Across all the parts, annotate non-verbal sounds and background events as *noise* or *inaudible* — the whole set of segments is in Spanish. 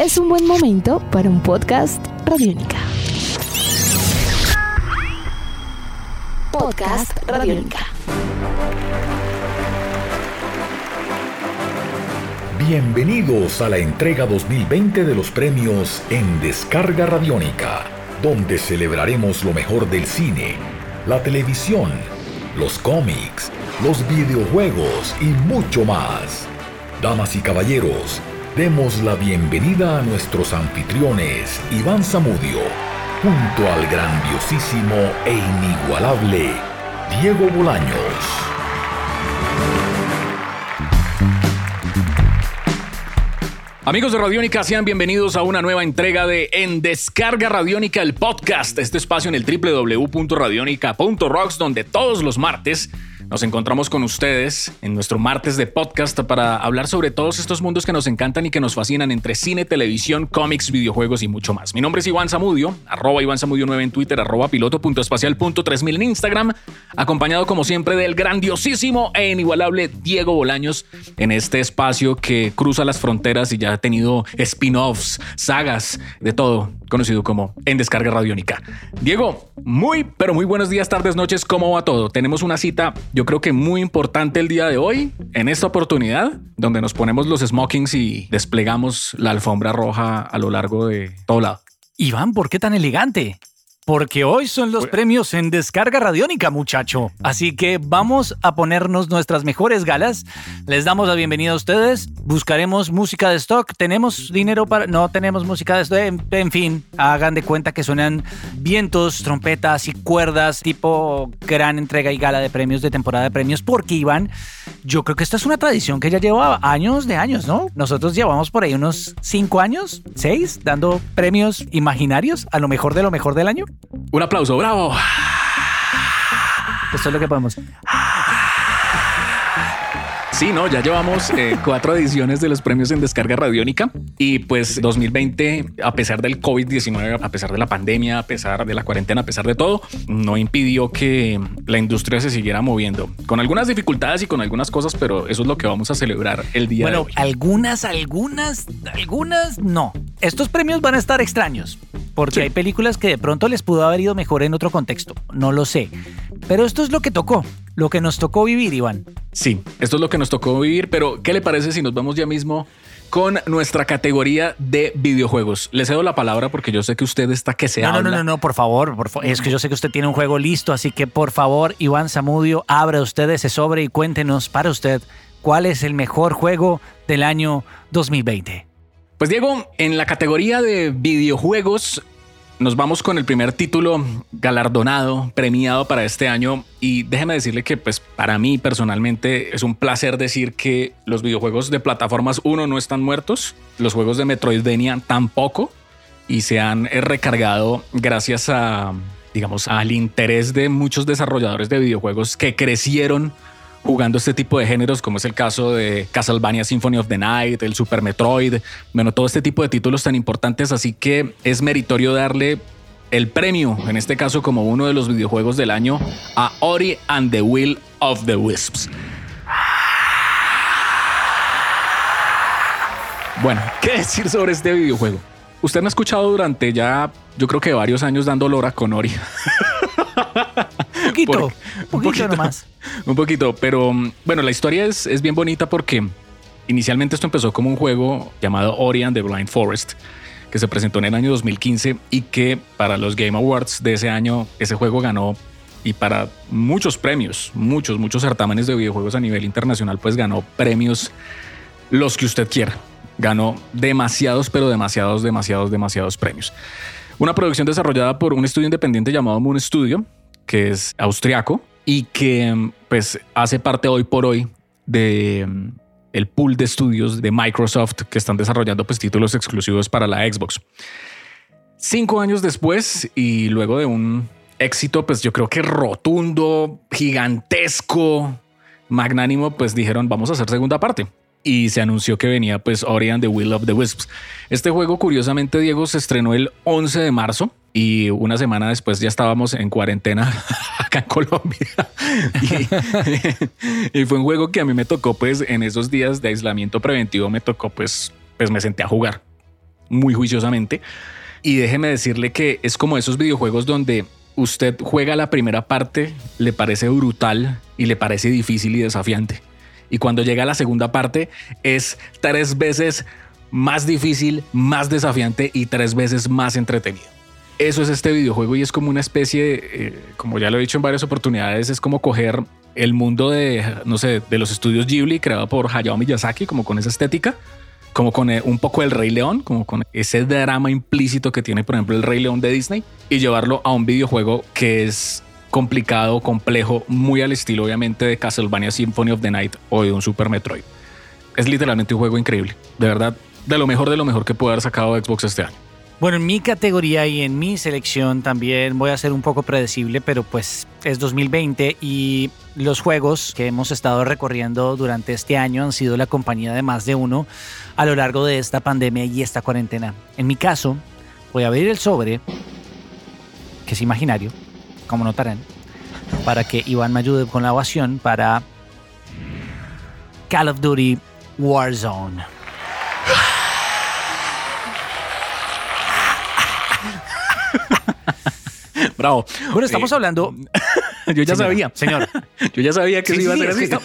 es un buen momento para un podcast Radiónica. Podcast Radiónica. Bienvenidos a la entrega 2020 de los premios en Descarga Radiónica, donde celebraremos lo mejor del cine, la televisión, los cómics, los videojuegos y mucho más. Damas y caballeros, demos la bienvenida a nuestros anfitriones Iván Zamudio, junto al grandiosísimo e inigualable Diego Bolaños. Amigos de Radiónica, sean bienvenidos a una nueva entrega de En Descarga Radiónica, el podcast, este espacio en el www.radionica.rocks, donde todos los martes nos encontramos con ustedes en nuestro martes de podcast para hablar sobre todos estos mundos que nos encantan y que nos fascinan entre cine, televisión, cómics, videojuegos y mucho más. Mi nombre es Iván Zamudio, arroba Iván Zamudio 9 en Twitter, arroba piloto.espacial.3000 en Instagram, acompañado como siempre del grandiosísimo e inigualable Diego Bolaños en este espacio que cruza las fronteras y ya ha tenido spin-offs, sagas, de todo, conocido como En Descarga Radiónica. Diego, muy, pero muy buenos días, tardes, noches, ¿cómo va todo? Tenemos una cita yo creo que muy importante el día de hoy, en esta oportunidad, donde nos ponemos los smokings y desplegamos la alfombra roja a lo largo de todo lado. Iván, ¿por qué tan elegante? Porque hoy son los premios en descarga radiónica, muchacho. Así que vamos a ponernos nuestras mejores galas. Les damos la bienvenida a ustedes. Buscaremos música de stock. ¿Tenemos dinero para.? No tenemos música de stock. En, fin, hagan de cuenta que suenan vientos, trompetas y cuerdas, tipo gran entrega y gala de premios de temporada de premios. Porque, Iván, yo creo que esta es una tradición que ya lleva años de años, ¿no? Nosotros llevamos por ahí unos cinco años, seis, dando premios imaginarios a lo mejor de lo mejor del año. Un aplauso, bravo. Esto es lo que podemos. Sí, no, ya llevamos eh, cuatro ediciones de los premios en descarga radiónica y pues 2020, a pesar del COVID-19, a pesar de la pandemia, a pesar de la cuarentena, a pesar de todo, no impidió que la industria se siguiera moviendo con algunas dificultades y con algunas cosas, pero eso es lo que vamos a celebrar el día bueno, de hoy. algunas, algunas, algunas no. Estos premios van a estar extraños porque hay películas que de pronto les pudo haber ido mejor en otro contexto, no lo sé. Pero esto es lo que tocó, lo que nos tocó vivir, Iván. Sí, esto es lo que nos tocó vivir, pero ¿qué le parece si nos vamos ya mismo con nuestra categoría de videojuegos? Le cedo la palabra porque yo sé que usted está que se no, habla. No, no, no, no, por favor, por favor. Es que yo sé que usted tiene un juego listo, así que por favor, Iván Zamudio, abra usted ese sobre y cuéntenos para usted cuál es el mejor juego del año 2020. Pues Diego, en la categoría de videojuegos nos vamos con el primer título galardonado, premiado para este año. Y déjeme decirle que pues para mí personalmente es un placer decir que los videojuegos de plataformas 1 no están muertos, los juegos de Metroidvania tampoco. Y se han recargado gracias a digamos al interés de muchos desarrolladores de videojuegos que crecieron jugando este tipo de géneros, como es el caso de Castlevania Symphony of the Night, el Super Metroid, bueno, todo este tipo de títulos tan importantes, así que es meritorio darle el premio, en este caso como uno de los videojuegos del año, a Ori and the Will of the Wisps. Bueno, ¿qué decir sobre este videojuego? Usted me ha escuchado durante ya, yo creo que varios años dando lora con Ori. *laughs* poquito, un *laughs* poquito, nomás. Un poquito, pero bueno, la historia es, es bien bonita porque inicialmente esto empezó como un juego llamado Ori and the Blind Forest que se presentó en el año 2015 y que para los Game Awards de ese año ese juego ganó y para muchos premios, muchos, muchos certámenes de videojuegos a nivel internacional, pues ganó premios los que usted quiera. Ganó demasiados, pero demasiados, demasiados, demasiados premios. Una producción desarrollada por un estudio independiente llamado Moon Studio, que es austriaco y que pues hace parte hoy por hoy de el pool de estudios de Microsoft que están desarrollando pues títulos exclusivos para la Xbox. Cinco años después y luego de un éxito pues yo creo que rotundo, gigantesco, magnánimo, pues dijeron vamos a hacer segunda parte y se anunció que venía pues Ori and the Will of the Wisps. Este juego curiosamente Diego se estrenó el 11 de marzo y una semana después ya estábamos en cuarentena *laughs* acá en Colombia. *laughs* Y, fue un juego que a mí me tocó pues en esos días de aislamiento preventivo me tocó pues pues me senté a jugar. muy juiciosamente. Y déjeme decirle que es como esos videojuegos donde usted juega la primera parte, le parece brutal y le parece difícil y desafiante. Y cuando llega la segunda parte es tres veces más difícil, más desafiante y tres veces más entretenido. Eso es este videojuego y es como una especie, eh, como ya lo he dicho en varias oportunidades, es como coger el mundo de, no sé, de los estudios Ghibli creado por Hayao Miyazaki, como con esa estética, como con eh, un poco el Rey León, como con ese drama implícito que tiene, por ejemplo, el Rey León de Disney, y llevarlo a un videojuego que es complicado, complejo, muy al estilo obviamente de Castlevania Symphony of the Night o de un Super Metroid. Es literalmente un juego increíble, de verdad, de lo mejor de lo mejor que puede haber sacado Xbox este año. Bueno, en mi categoría y en mi selección también voy a ser un poco predecible, pero pues es 2020 y los juegos que hemos estado recorriendo durante este año han sido la compañía de más de uno a lo largo de esta pandemia y esta cuarentena. En mi caso, voy a abrir el sobre, que es imaginario, como notarán, para que Iván me ayude con la ovación para Call of Duty Warzone. *laughs* Bravo. Bueno, estamos Eh, hablando. *laughs* Yo ya Señora, sabía. Señor. *laughs* Yo ya sabía que Sí, se iba sí, a hacer es que así.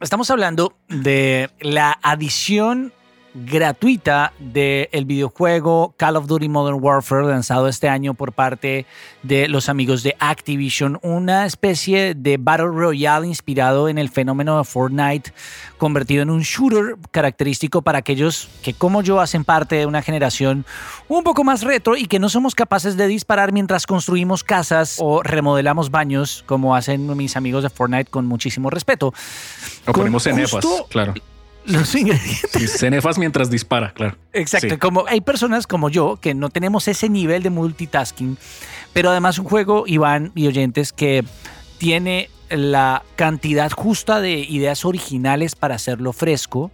Estamos hablando de la adición gratuita del videojuego Call of Duty Modern Warfare lanzado este año por parte de los amigos de Activision, una especie de Battle Royale inspirado en el fenómeno de Fortnite, convertido en un shooter característico para aquellos que como yo hacen parte de una generación un poco más retro y que no somos capaces de disparar mientras construimos casas o remodelamos baños como hacen mis amigos de Fortnite con muchísimo respeto. O ponemos Con justo claro. Los ingredientes Sí, cenefas mientras dispara, claro. Exacto, Sí. como hay personas como yo que no tenemos ese nivel de multitasking, pero además un juego, Iván y oyentes, que tiene la cantidad justa de ideas originales para hacerlo fresco.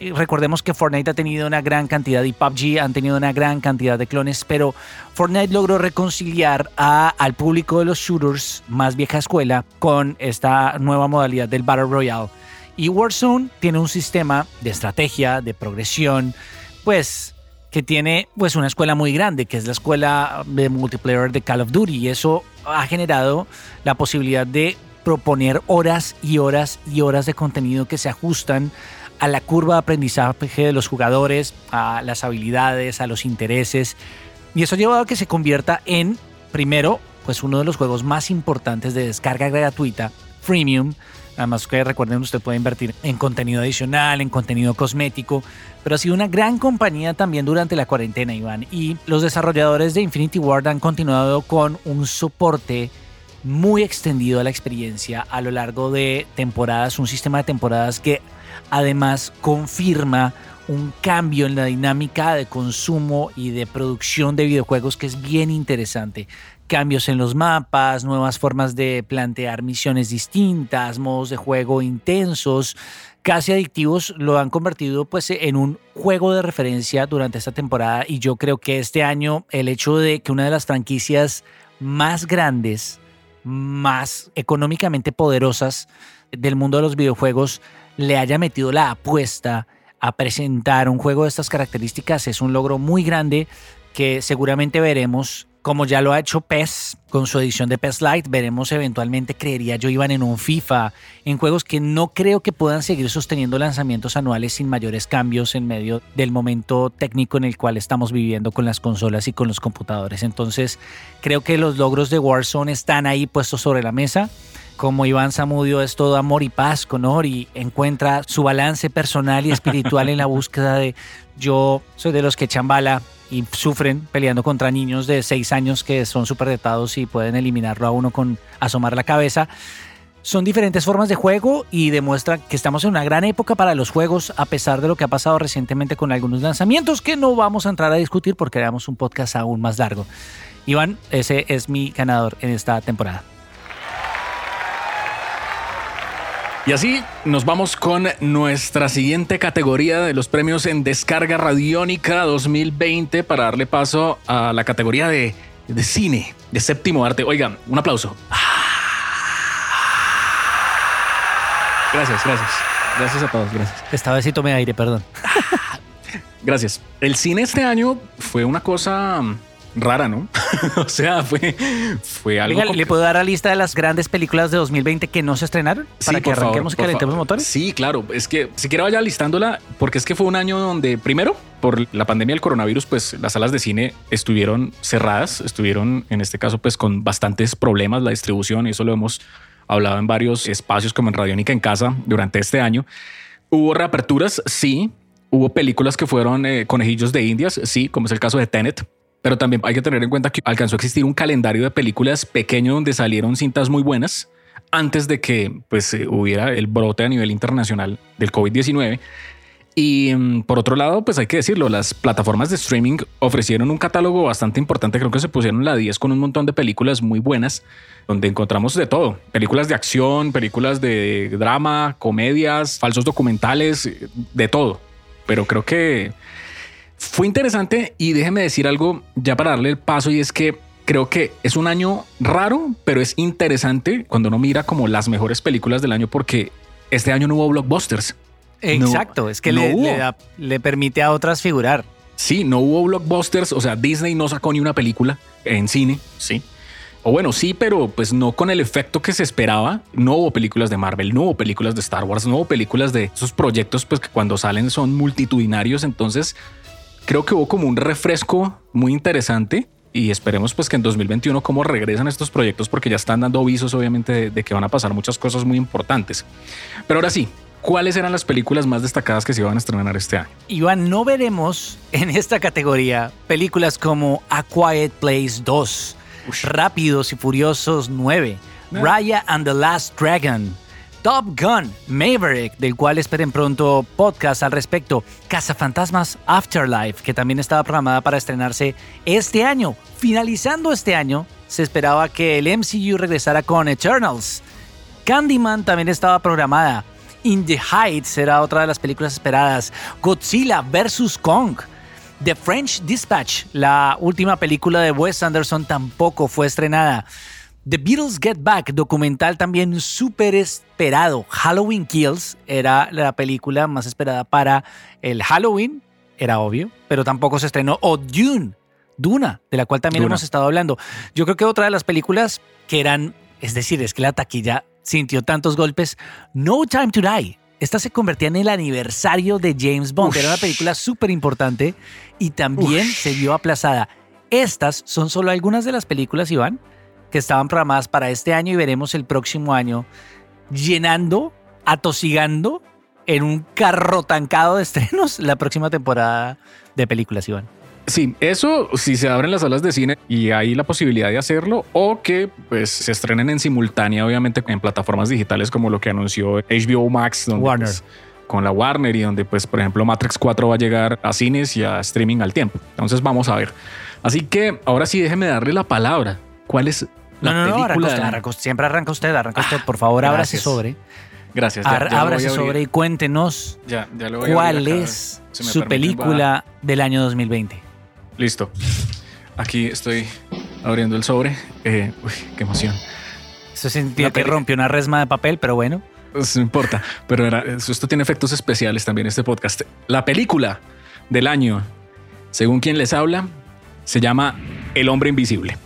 Recordemos que Fortnite ha tenido una gran cantidad y PUBG han tenido una gran cantidad de clones, pero Fortnite logró reconciliar a- al público de los shooters más vieja escuela con esta nueva modalidad del Battle Royale. Y Warzone tiene un sistema de estrategia, de progresión, pues que tiene pues una escuela muy grande, que es la escuela de multiplayer de Call of Duty. Y eso ha generado la posibilidad de proponer horas y horas y horas de contenido que se ajustan a la curva de aprendizaje de los jugadores, a las habilidades, a los intereses. Y eso ha llevado a que se convierta en primero pues uno de los juegos más importantes de descarga gratuita, freemium, Además que recuerden, usted puede invertir en contenido adicional, en contenido cosmético, pero ha sido una gran compañía también durante la cuarentena, Iván. Y los desarrolladores de Infinity Ward han continuado con un soporte muy extendido a la experiencia a lo largo de temporadas, un sistema de temporadas que además confirma un cambio en la dinámica de consumo y de producción de videojuegos que es bien interesante. Cambios en los mapas, nuevas formas de plantear misiones distintas, modos de juego intensos, casi adictivos, lo han convertido pues en un juego de referencia durante esta temporada y yo creo que este año el hecho de que una de las franquicias más grandes, más económicamente poderosas del mundo de los videojuegos le haya metido la apuesta a presentar un juego de estas características es un logro muy grande que seguramente veremos como ya lo ha hecho PES con su edición de PES Lite, veremos eventualmente, creería yo, iban en un FIFA, en juegos que no creo que puedan seguir sosteniendo lanzamientos anuales sin mayores cambios en medio del momento técnico en el cual estamos viviendo con las consolas y con los computadores. Entonces, creo que los logros de Warzone están ahí puestos sobre la mesa como Iván Zamudio es todo amor y paz con Ori, encuentra su balance personal y espiritual en la búsqueda de yo soy de los que chambala y sufren peleando contra niños de 6 años que son súper detados y pueden eliminarlo a uno con asomar la cabeza. Son diferentes formas de juego y demuestra que estamos en una gran época para los juegos, a pesar de lo que ha pasado recientemente con algunos lanzamientos que no vamos a entrar a discutir porque haremos un podcast aún más largo. Iván, ese es mi ganador en esta temporada. Y así nos vamos con nuestra siguiente categoría de los premios en Descarga Radiónica 2020 para darle paso a la categoría de, de cine, de séptimo arte. Oigan, un aplauso. Gracias, gracias. Gracias a todos, gracias. Esta vez sí tomé aire, perdón. *laughs* Gracias. El cine este año fue una cosa rara, ¿no? *laughs* o sea, fue, fue algo. Venga, ¿le puedo dar la lista de las grandes películas de 2020 que no se estrenaron? Para Sí, que por favor, arranquemos y calentemos motores. Sí, claro. Es que si quiero vaya listándola, porque es que fue un año donde, primero, por la pandemia del coronavirus, pues las salas de cine estuvieron cerradas, estuvieron en este caso, pues con bastantes problemas la distribución, y eso lo hemos hablado en varios espacios como en Radiónica en casa durante este año. Hubo reaperturas, sí. Hubo películas que fueron eh, conejillos de indias, sí, como es el caso de Tenet. Pero también hay que tener en cuenta que alcanzó a existir un calendario de películas pequeño donde salieron cintas muy buenas antes de que pues, eh, hubiera el brote a nivel internacional del COVID-19. Y mm, por otro lado, pues hay que decirlo, las plataformas de streaming ofrecieron un catálogo bastante importante, creo que se pusieron la 10 con un montón de películas muy buenas, donde encontramos de todo, películas de acción, películas de drama, comedias, falsos documentales, eh, de todo. Pero creo que fue interesante y déjeme decir algo ya para darle el paso y es que creo que es un año raro, pero es interesante cuando uno mira como las mejores películas del año porque este año no hubo blockbusters. Exacto, es que no le, hubo. le da- le permite a otras figurar. Sí, no hubo blockbusters, o sea, Disney no sacó ni una película en cine, sí. O bueno, sí, pero pues no con el efecto que se esperaba. No hubo películas de Marvel, no hubo películas de Star Wars, no hubo películas de esos proyectos pues que cuando salen son multitudinarios, entonces creo que hubo como un refresco muy interesante y esperemos pues que en 2021 cómo regresan estos proyectos porque ya están dando avisos obviamente de, de que van a pasar muchas cosas muy importantes. Pero ahora sí, ¿cuáles eran las películas más destacadas que se iban a estrenar este año? Iván, no veremos en esta categoría películas como A Quiet Place 2, Rápidos y Furiosos 9, Raya and the Last Dragon, Top Gun, Maverick, del cual esperen pronto podcast al respecto, Cazafantasmas Afterlife, que también estaba programada para estrenarse este año. Finalizando este año, se esperaba que el MCU regresara con Eternals. Candyman también estaba programada. In the Heights era otra de las películas esperadas. Godzilla vs. Kong. The French Dispatch, la última película de Wes Anderson, tampoco fue estrenada. The Beatles Get Back, documental también súper esperado. Halloween Kills era la película más esperada para el Halloween, era obvio, pero tampoco se estrenó. O Dune, Duna, de la cual también Duna. hemos estado hablando. Yo creo que otra de las películas que eran, es decir, es que la taquilla sintió tantos golpes. No Time to Die. Esta se convertía en el aniversario de James Bond. Ush. Era una película súper importante y también se vio aplazada. Estas son solo algunas de las películas, Iván, que estaban programadas para este año y veremos el próximo año llenando, atosigando en un carro tancado de estrenos *laughs* la próxima temporada de películas, Iván. Sí, eso si se abren las salas de cine y hay la posibilidad de hacerlo o que pues se estrenen en simultánea, obviamente en plataformas digitales como lo que anunció HBO Max, donde, Warner. pues, con la Warner y donde pues por ejemplo Matrix 4 va a llegar a cines y a streaming al tiempo. Entonces vamos a ver. Así que ahora sí déjeme darle la palabra. ¿Cuál es No, no, no, arranca usted, arranca siempre arranca usted, arranca usted. Por favor, ábrase gracias. sobre. Gracias. ya- ya ábrase sobre y cuéntenos Ya, cuál es Si su película del año 2020. Listo. Aquí estoy abriendo el sobre. Eh, uy, qué emoción. Eso sentía que rompió una resma de papel, pero bueno. Pues no importa, pero era- esto tiene efectos especiales también este podcast. La película del año, según quien les habla, se llama El hombre invisible.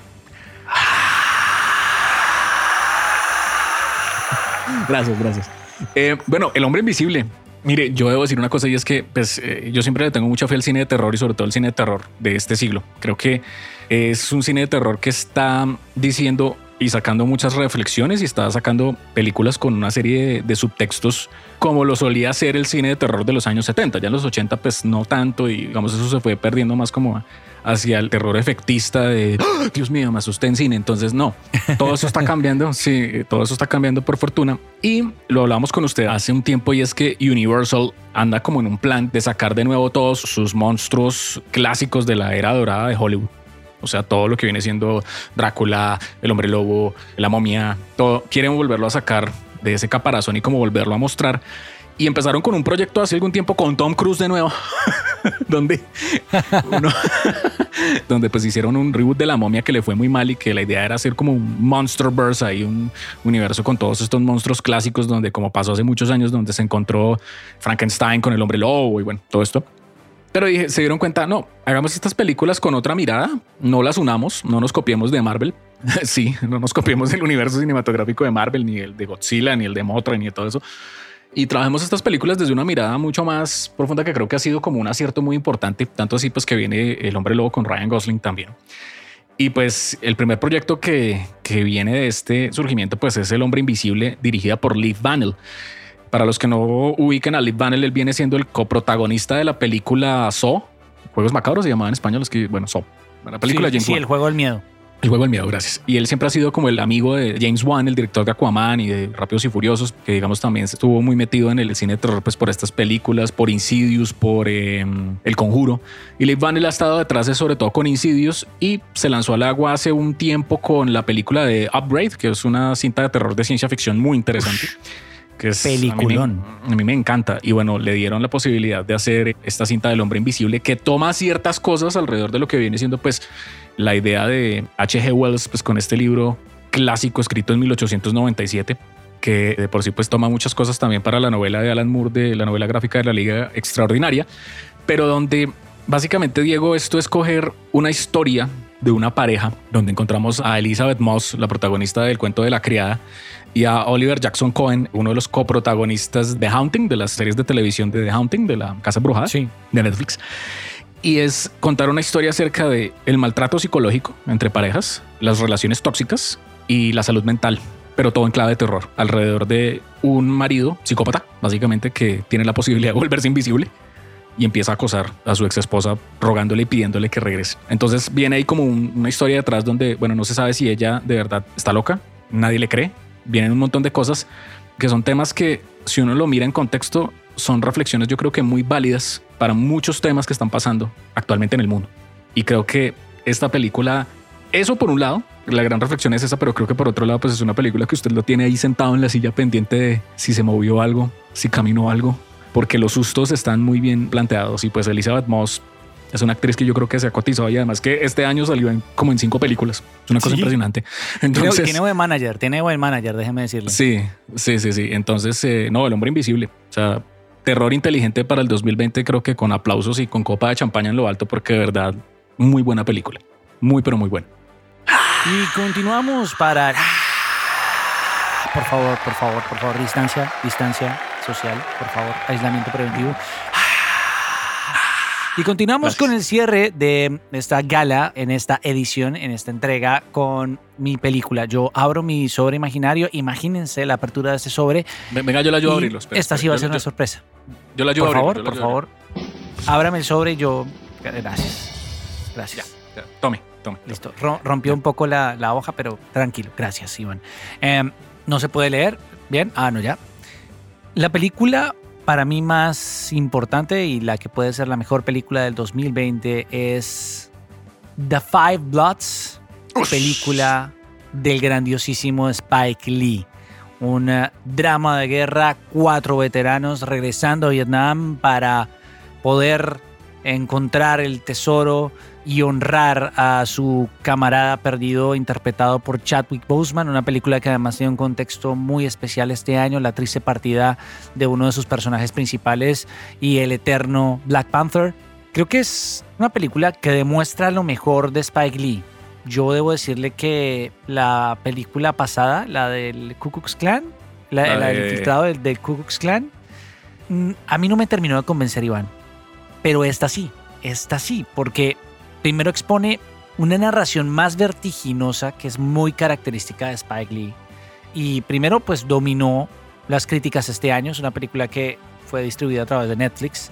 Gracias, gracias. Eh, bueno, El hombre invisible. Mire, yo debo decir una cosa y es que pues, eh, yo siempre le tengo mucha fe al cine de terror y sobre todo el cine de terror de este siglo. Creo que es un cine de terror que está diciendo y sacando muchas reflexiones y está sacando películas con una serie de, de subtextos como lo solía hacer el cine de terror de los años 70. Ya en los 80 pues no tanto y digamos eso se fue perdiendo más como hacia el terror efectista de "¡Ah! Dios mío, me asusté en cine. Entonces no, todo eso está *laughs* cambiando. Sí, todo eso está cambiando por fortuna. Y lo hablamos con usted hace un tiempo y es que Universal anda como en un plan de sacar de nuevo todos sus monstruos clásicos de la era dorada de Hollywood. O sea, todo lo que viene siendo Drácula, el hombre lobo, la momia, todo. Quieren volverlo a sacar de ese caparazón y como volverlo a mostrar. Y empezaron con un proyecto hace algún tiempo con Tom Cruise de nuevo, *laughs* donde, uno- *laughs* donde pues hicieron un reboot de la momia que le fue muy mal y que la idea era hacer como un Monsterverse, ahí un universo con todos estos monstruos clásicos, donde como pasó hace muchos años, donde se encontró Frankenstein con el hombre lobo y bueno, todo esto. Pero dije, se dieron cuenta, no, hagamos estas películas con otra mirada, no las unamos, no nos copiemos de Marvel. *laughs* sí, no nos copiemos del universo cinematográfico de Marvel, ni el de Godzilla, ni el de Mothra, ni de todo eso. Y trabajemos estas películas desde una mirada mucho más profunda que creo que ha sido como un acierto muy importante, tanto así pues que viene El Hombre Lobo con Ryan Gosling también. Y pues el primer proyecto que, que viene de este surgimiento pues es El Hombre Invisible, dirigida por Lee Vanell. Para los que no ubican a Lee Vanell, él viene siendo el coprotagonista de la película Saw, Juegos Macabros se llamaba en español, es que bueno, Saw, la película sí, James sí, Wan. el juego del miedo. El juego del miedo, gracias. Y él siempre ha sido como el amigo de James Wan, el director de Aquaman y de Rápidos y Furiosos, que digamos también estuvo muy metido en el cine de terror pues por estas películas, por Insidious, por eh, El Conjuro. Y Lee Van ha estado detrás de sobre todo con Insidious y se lanzó al agua hace un tiempo con la película de Upgrade, que es una cinta de terror de ciencia ficción muy interesante. Que es, Peliculón. A mí, me, a mí me encanta. Y bueno, le dieron la posibilidad de hacer esta cinta del hombre invisible que toma ciertas cosas alrededor de lo que viene siendo pues la idea de H.G. Wells pues con este libro clásico escrito en 1897 que de por sí pues toma muchas cosas también para la novela de Alan Moore de la novela gráfica de la Liga Extraordinaria, pero donde básicamente Diego esto es coger una historia de una pareja donde encontramos a Elizabeth Moss, la protagonista del cuento de la criada, y a Oliver Jackson Cohen, uno de los coprotagonistas de Haunting, de las series de televisión de The Haunting, de la Casa Brujada, Sí. de Netflix. Y es contar una historia acerca de el maltrato psicológico entre parejas, las relaciones tóxicas y la salud mental, pero todo en clave de terror, alrededor de un marido psicópata, básicamente, que tiene la posibilidad de volverse invisible y empieza a acosar a su ex esposa rogándole y pidiéndole que regrese. Entonces viene ahí como un- una historia detrás donde, bueno, no se sabe si ella de verdad está loca, nadie le cree, vienen un montón de cosas que son temas que si uno lo mira en contexto son reflexiones yo creo que muy válidas para muchos temas que están pasando actualmente en el mundo. Y creo que esta película, eso por un lado, la gran reflexión es esa, pero creo que por otro lado pues es una película que usted lo tiene ahí sentado en la silla pendiente de si se movió algo, si caminó algo, porque los sustos están muy bien planteados y pues Elizabeth Moss es una actriz que yo creo que se ha cotizado y además que este año salió en, como en cinco películas. Es una cosa Sí. impresionante. Tiene, Entonces, tiene buen manager, tiene buen manager, déjeme decirle. Sí, sí, sí, sí. Entonces, eh, no, el hombre invisible. O sea, terror inteligente para el 2020, creo que con aplausos y con copa de champaña en lo alto, porque de verdad, muy buena película. Muy, pero muy buena. Y continuamos para... Por favor, por favor, por favor, distancia, distancia social, por favor, aislamiento preventivo. Y continuamos Gracias. con el cierre de esta gala, en esta edición, en esta entrega, con mi película. Yo abro mi sobre imaginario, imagínense la apertura de este sobre. Ven- Venga, yo la ayudo a abrirlo. espera, esta espera. sí va a Yo- ser una yo- sorpresa. Yo la ayudo Por a favor, abrirlo. por ayudo a favor. Ábrame el sobre y yo... Gracias. Gracias. abrirlo. Ya, Tome, tome. Listo. Ro- rompió un poco la, la hoja, pero tranquilo. Gracias, Iván. Em, no se puede leer. Bien. Ah, no, ya. La película para mí más importante y la que puede ser la mejor película del 2020 es The Five Bloods, película del grandiosísimo Spike Lee. Un eh, drama de guerra, cuatro veteranos regresando a Vietnam para poder encontrar el tesoro y honrar a su camarada perdido interpretado por Chadwick Boseman, una película que además tiene un contexto muy especial este año, la triste partida de uno de sus personajes principales y el eterno Black Panther. Creo que es una película que demuestra lo mejor de Spike Lee. Yo debo decirle que la película pasada, la del Ku Klux Klan, la, La la del de- infiltrado del, del Ku Klux Klan, mm, a mí no me terminó de convencer, Iván. Pero esta sí, esta sí, porque primero expone una narración más vertiginosa que es muy característica de Spike Lee. Y primero, pues dominó las críticas este año. Es una película que fue distribuida a través de Netflix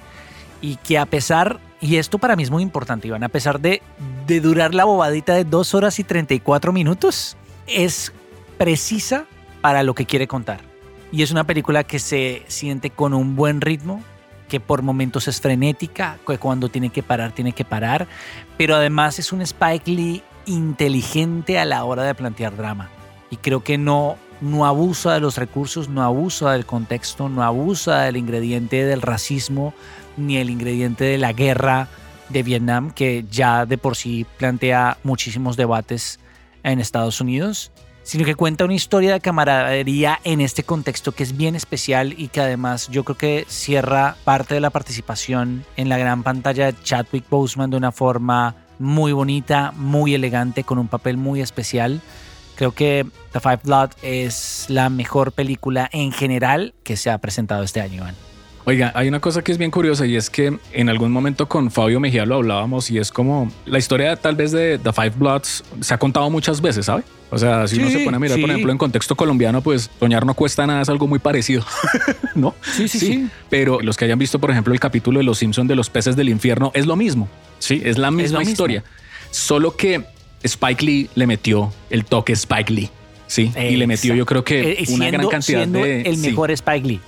y que a pesar, y esto para mí es muy importante, Iván, a pesar de, de durar la bobadita de 2 horas y 34 minutos, es precisa para lo que quiere contar. Y es una película que se siente con un buen ritmo, que por momentos es frenética, que cuando tiene que parar, tiene que parar, pero además es un Spike Lee inteligente a la hora de plantear drama. Y creo que no, no abusa de los recursos, no abusa del contexto, no abusa del ingrediente del racismo, ni el ingrediente de la guerra de Vietnam, que ya de por sí plantea muchísimos debates en Estados Unidos, sino que cuenta una historia de camaradería en este contexto que es bien especial y que además yo creo que cierra parte de la participación en la gran pantalla de Chadwick Boseman de una forma muy bonita, muy elegante, con un papel muy especial. Creo que The Five Blood es la mejor película en general que se ha presentado este año, Iván. Oiga, hay una cosa que es bien curiosa y es que en algún momento con Fabio Mejía lo hablábamos y es como la historia tal vez de The Five Bloods se ha contado muchas veces, ¿sabe? O sea, si uno se pone a mirar, por ejemplo, en contexto colombiano, pues soñar no cuesta nada, es algo muy parecido, *laughs* ¿no? Sí, sí, sí, Pero los que hayan visto, por ejemplo, el capítulo de Los Simpsons de los peces del infierno, es lo mismo, ¿sí? Es la misma historia. Solo que Spike Lee le metió el toque Spike Lee, ¿sí? Y le metió yo creo que eh, una gran cantidad de... El mejor Spike Lee.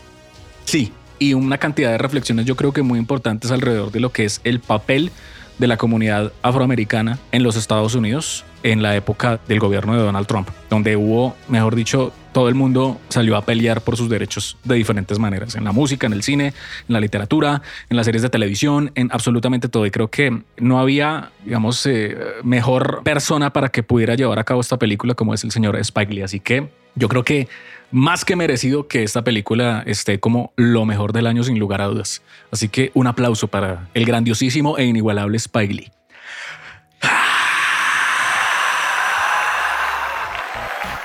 Sí, y una cantidad de reflexiones yo creo que muy importantes alrededor de lo que es el papel de la comunidad afroamericana en los Estados Unidos en la época del gobierno de Donald Trump, donde hubo, mejor dicho, todo el mundo salió a pelear por sus derechos de diferentes maneras, en la música, en el cine, en la literatura, en las series de televisión, en absolutamente todo. Y creo que no había, digamos, eh, mejor persona para que pudiera llevar a cabo esta película como es el señor Spike Lee. Así que yo creo que más que merecido que esta película esté como lo mejor del año sin lugar a dudas. Así que un aplauso para el grandiosísimo e inigualable Spike Lee.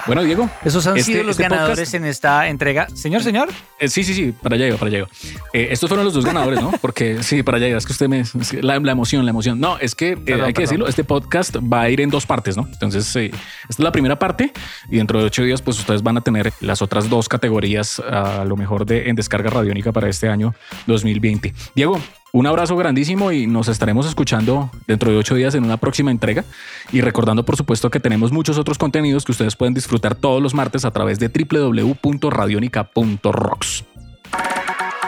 Bueno, Diego. Esos han este, sido los este ganadores en esta entrega. Señor, señor. Eh, sí, sí, sí, para allá para allá eh, estos fueron los dos ganadores, ¿no? Porque sí, para allá Es que usted me. la, emoción, la emoción. No, es que eh, hay que decirlo. Este podcast va a ir en dos partes, ¿no? Entonces, esta es la primera parte y dentro de ocho días, pues ustedes van a tener las otras dos categorías a lo mejor de en descarga radiónica para este año 2020. Diego, un abrazo grandísimo y nos estaremos escuchando dentro de ocho días en una próxima entrega. Y recordando, por supuesto, que tenemos muchos otros contenidos que ustedes pueden disfrutar todos los martes a través de www.radionica.rocks.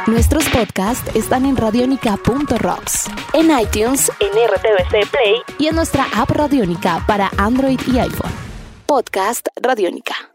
Nuestros podcasts están en radionica.rocks, en iTunes, en RTVC Play y en nuestra app Radionica para Android y iPhone. Podcast Radionica.